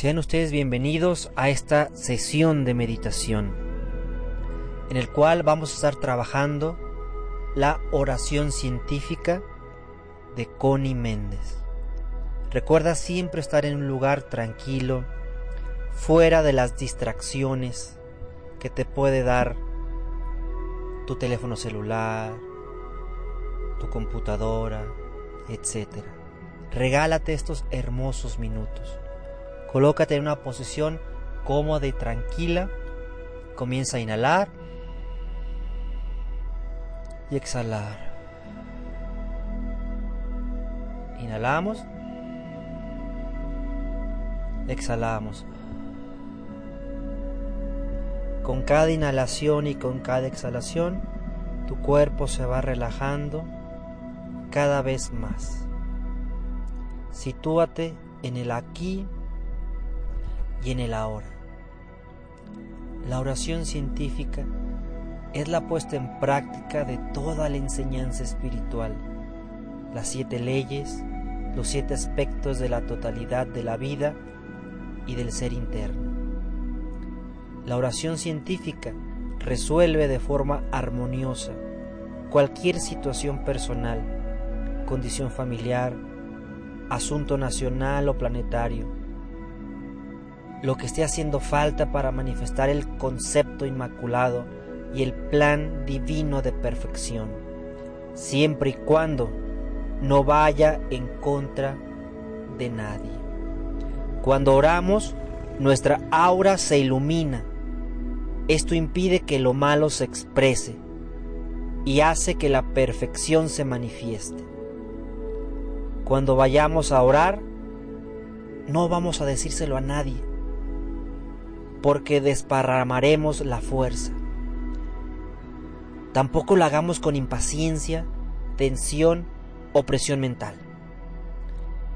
Sean ustedes bienvenidos a esta sesión de meditación, en el cual vamos a estar trabajando la oración científica de Connie Méndez. Recuerda siempre estar en un lugar tranquilo, fuera de las distracciones que te puede dar tu teléfono celular, tu computadora, etc. Regálate estos hermosos minutos. Colócate en una posición cómoda y tranquila. Comienza a inhalar y exhalar. Inhalamos. Exhalamos. Con cada inhalación y con cada exhalación, tu cuerpo se va relajando cada vez más. Sitúate en el aquí y en el ahora. La oración científica es la puesta en práctica de toda la enseñanza espiritual, las siete leyes, los siete aspectos de la totalidad de la vida y del ser interno. La oración científica resuelve de forma armoniosa cualquier situación personal, condición familiar, asunto nacional o planetario, lo que esté haciendo falta para manifestar el concepto inmaculado y el plan divino de perfección, siempre y cuando no vaya en contra de nadie. Cuando oramos, nuestra aura se ilumina. Esto impide que lo malo se exprese y hace que la perfección se manifieste. Cuando vayamos a orar, no vamos a decírselo a nadie, porque desparramaremos la fuerza. Tampoco lo hagamos con impaciencia, tensión o presión mental.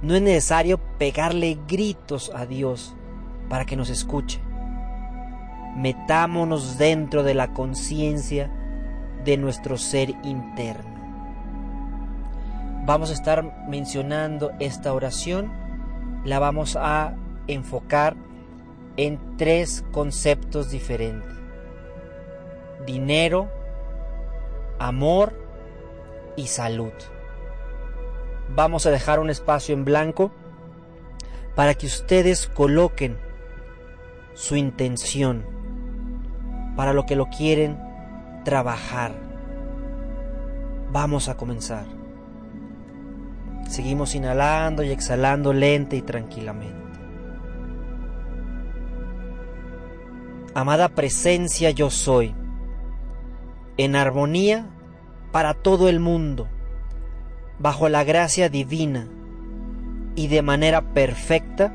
No es necesario pegarle gritos a Dios para que nos escuche. Metámonos dentro de la conciencia de nuestro ser interno. Vamos a estar mencionando esta oración, la vamos a enfocar en tres conceptos diferentes. Dinero, amor y salud. Vamos a dejar un espacio en blanco para que ustedes coloquen su intención para lo que lo quieren trabajar. Vamos a comenzar. Seguimos inhalando y exhalando lenta y tranquilamente. Amada presencia yo soy en armonía para todo el mundo, bajo la gracia divina y de manera perfecta,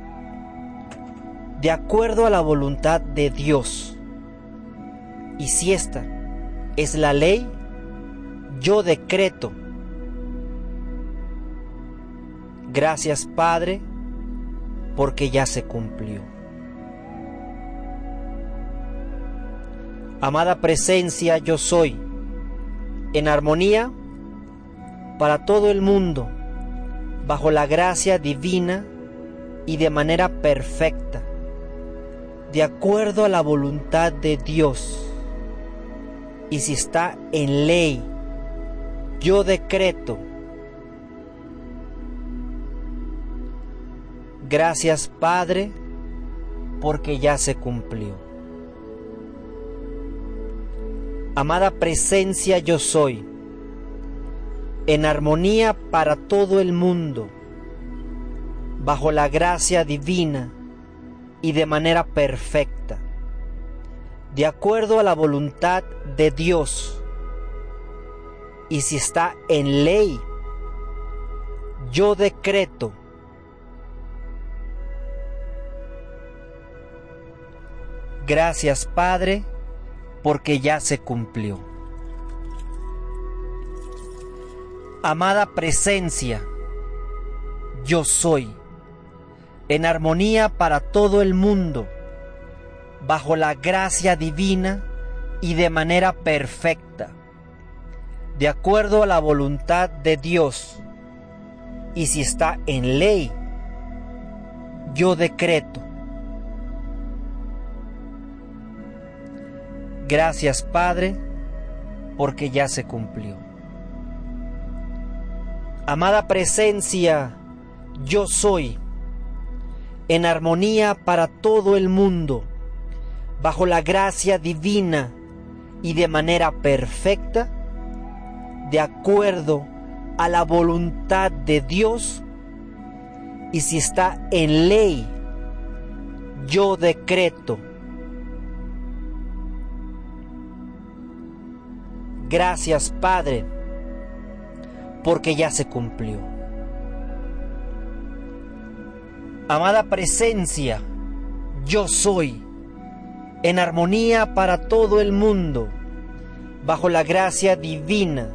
de acuerdo a la voluntad de Dios. Y si esta es la ley, yo decreto. Gracias Padre, porque ya se cumplió. Amada presencia, yo soy, en armonía para todo el mundo, bajo la gracia divina y de manera perfecta, de acuerdo a la voluntad de Dios. Y si está en ley, yo decreto. Gracias Padre, porque ya se cumplió. Amada presencia yo soy, en armonía para todo el mundo, bajo la gracia divina y de manera perfecta, de acuerdo a la voluntad de Dios. Y si está en ley, yo decreto Gracias Padre porque ya se cumplió. Amada presencia, yo soy, en armonía para todo el mundo, bajo la gracia divina y de manera perfecta, de acuerdo a la voluntad de Dios. Y si está en ley, yo decreto Gracias Padre, porque ya se cumplió. Amada presencia, yo soy, en armonía para todo el mundo, bajo la gracia divina y de manera perfecta, de acuerdo a la voluntad de Dios, y si está en ley, yo decreto. Gracias Padre, porque ya se cumplió. Amada presencia, yo soy, en armonía para todo el mundo, bajo la gracia divina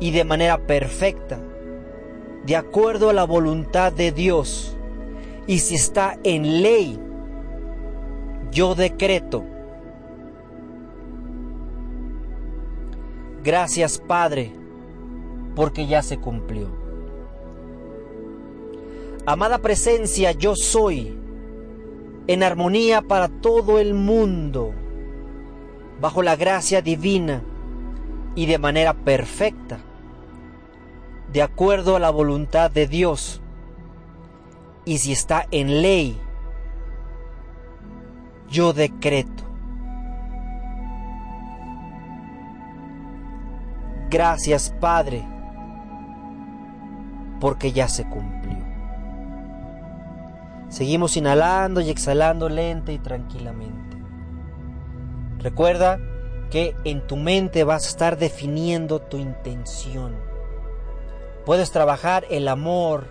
y de manera perfecta, de acuerdo a la voluntad de Dios. Y si está en ley, yo decreto. Gracias Padre, porque ya se cumplió. Amada presencia, yo soy, en armonía para todo el mundo, bajo la gracia divina y de manera perfecta, de acuerdo a la voluntad de Dios. Y si está en ley, yo decreto. Gracias Padre, porque ya se cumplió. Seguimos inhalando y exhalando lenta y tranquilamente. Recuerda que en tu mente vas a estar definiendo tu intención. Puedes trabajar el amor,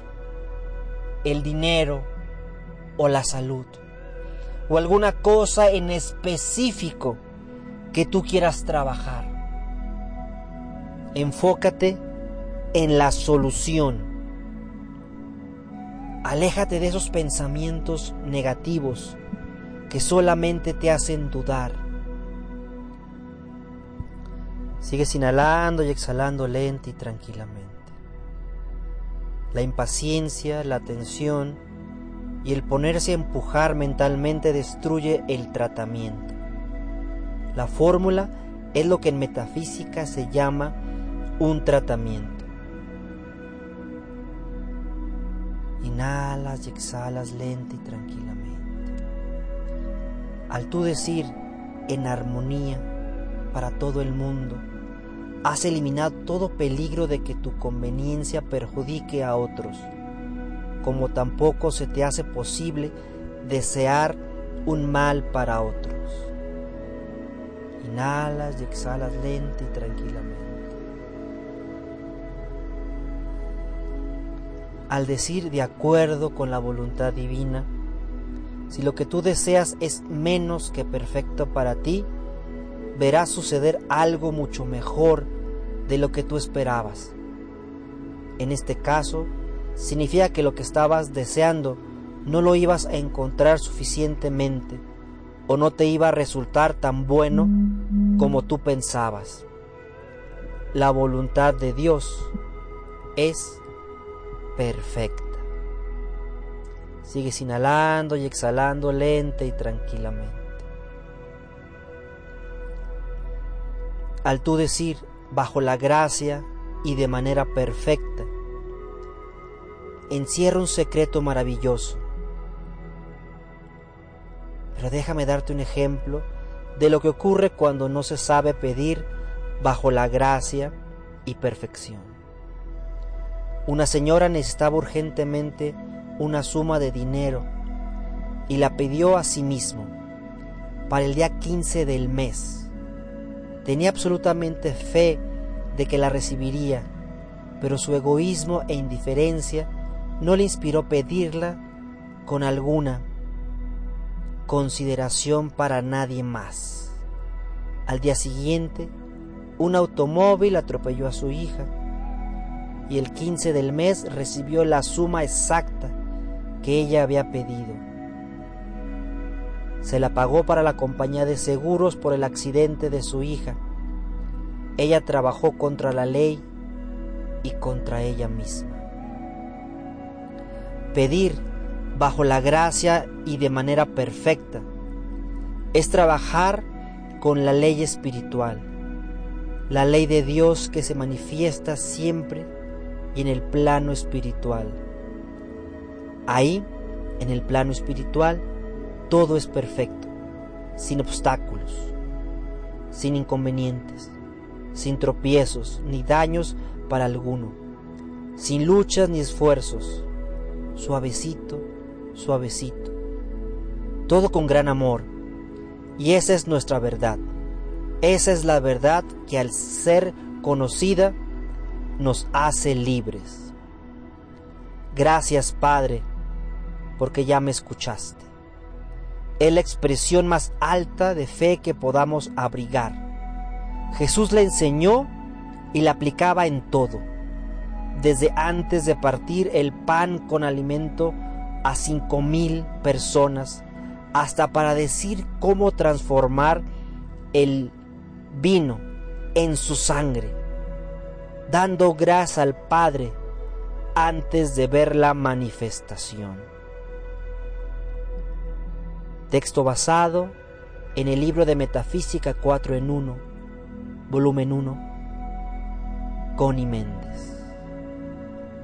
el dinero o la salud. O alguna cosa en específico que tú quieras trabajar. Enfócate en la solución Aléjate de esos pensamientos negativos que solamente te hacen dudar. Sigues inhalando y exhalando lenta y tranquilamente. La impaciencia, la tensión y el ponerse a empujar mentalmente destruye el tratamiento. La fórmula es lo que en metafísica se llama un tratamiento. Inhalas y exhalas lenta y tranquilamente. Al tú decir en armonía para todo el mundo, has eliminado todo peligro de que tu conveniencia perjudique a otros, como tampoco se te hace posible desear un mal para otros. Inhalas y exhalas lenta y tranquilamente. Al decir de acuerdo con la voluntad divina, si lo que tú deseas es menos que perfecto para ti, verás suceder algo mucho mejor de lo que tú esperabas. En este caso, significa que lo que estabas deseando no lo ibas a encontrar suficientemente o no te iba a resultar tan bueno como tú pensabas. La voluntad de Dios es perfecta. Sigues inhalando y exhalando lenta y tranquilamente. Al tú decir bajo la gracia y de manera perfecta, encierra un secreto maravilloso. Pero déjame darte un ejemplo de lo que ocurre cuando no se sabe pedir bajo la gracia y perfección. Una señora necesitaba urgentemente una suma de dinero y la pidió a sí mismo para el día 15 del mes. Tenía absolutamente fe de que la recibiría, pero su egoísmo e indiferencia no le inspiró pedirla con alguna consideración para nadie más. Al día siguiente, un automóvil atropelló a su hija y el 15 del mes recibió la suma exacta que ella había pedido. Se la pagó para la compañía de seguros por el accidente de su hija. Ella trabajó contra la ley y contra ella misma. Pedir bajo la gracia y de manera perfecta es trabajar con la ley espiritual, la ley de Dios que se manifiesta siempre y en el plano espiritual. Ahí, en el plano espiritual, todo es perfecto, sin obstáculos, sin inconvenientes, sin tropiezos ni daños para alguno, sin luchas ni esfuerzos, suavecito, suavecito, todo con gran amor. Y esa es nuestra verdad. Esa es la verdad que al ser conocida nos hace libres. Gracias Padre, porque ya me escuchaste. Es la expresión más alta de fe que podamos abrigar Jesús le enseñó y la aplicaba en todo, desde antes de partir el pan con alimento a cinco mil personas, hasta para decir cómo transformar el vino en su sangre, dando gracia al Padre antes de ver la manifestación. Texto basado en el libro de Metafísica 4 en 1 volumen 1, Connie Méndez.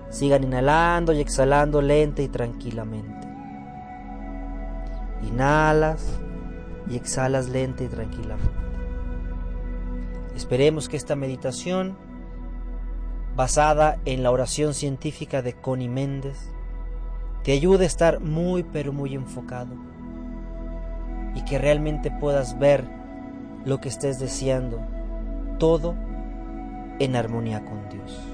Sigan inhalando y exhalando lenta y tranquilamente. Inhalas y exhalas lenta y tranquilamente. Esperemos que esta meditación, basada en la oración científica de Connie Méndez, te ayude a estar muy pero muy enfocado y que realmente puedas ver lo que estés deseando todo en armonía con Dios.